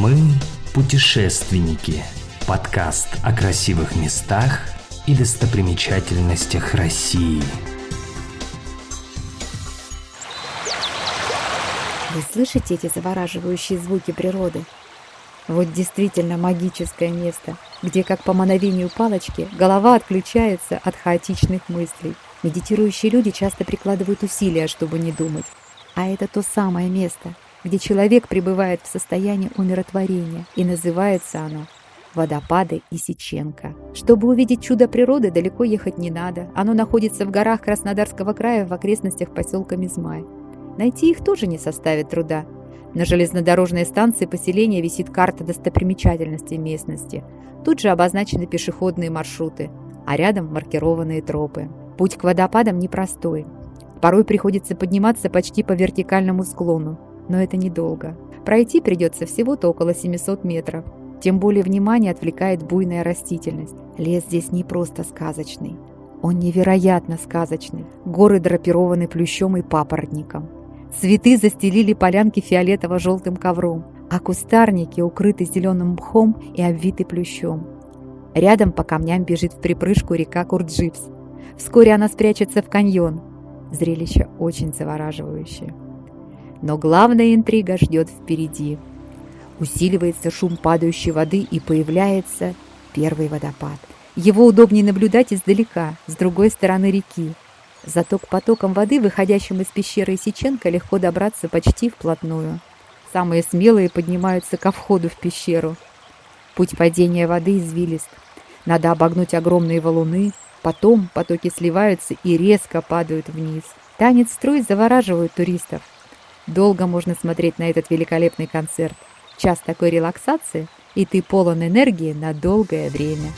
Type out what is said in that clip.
Мы путешественники. Подкаст о красивых местах и достопримечательностях России. Вы слышите эти завораживающие звуки природы? Вот действительно магическое место, где, как по мановению палочки, голова отключается от хаотичных мыслей. Медитирующие люди часто прикладывают усилия, чтобы не думать. А это то самое место, где человек пребывает в состоянии умиротворения, и называется оно водопады Исиченко. Чтобы увидеть чудо природы, далеко ехать не надо. Оно находится в горах Краснодарского края в окрестностях поселка Мизмай. Найти их тоже не составит труда. На железнодорожной станции поселения висит карта достопримечательностей местности. Тут же обозначены пешеходные маршруты, а рядом маркированные тропы. Путь к водопадам непростой. Порой приходится подниматься почти по вертикальному склону, но это недолго. Пройти придется всего-то около 700 метров. Тем более внимание отвлекает буйная растительность. Лес здесь не просто сказочный. Он невероятно сказочный. Горы драпированы плющом и папоротником. Цветы застелили полянки фиолетово-желтым ковром, а кустарники укрыты зеленым мхом и обвиты плющом. Рядом по камням бежит вприпрыжку река Курджипс. Вскоре она спрячется в каньон. Зрелище очень завораживающее. Но главная интрига ждет впереди. Усиливается шум падающей воды и появляется первый водопад. Его удобнее наблюдать издалека, с другой стороны реки. Зато к потокам воды, выходящим из пещеры Исиченко, легко добраться почти вплотную. Самые смелые поднимаются ко входу в пещеру. Путь падения воды извилист. Надо обогнуть огромные валуны, потом потоки сливаются и резко падают вниз. Танец струй завораживает туристов. Долго можно смотреть на этот великолепный концерт. Час такой релаксации, и ты полон энергии на долгое время.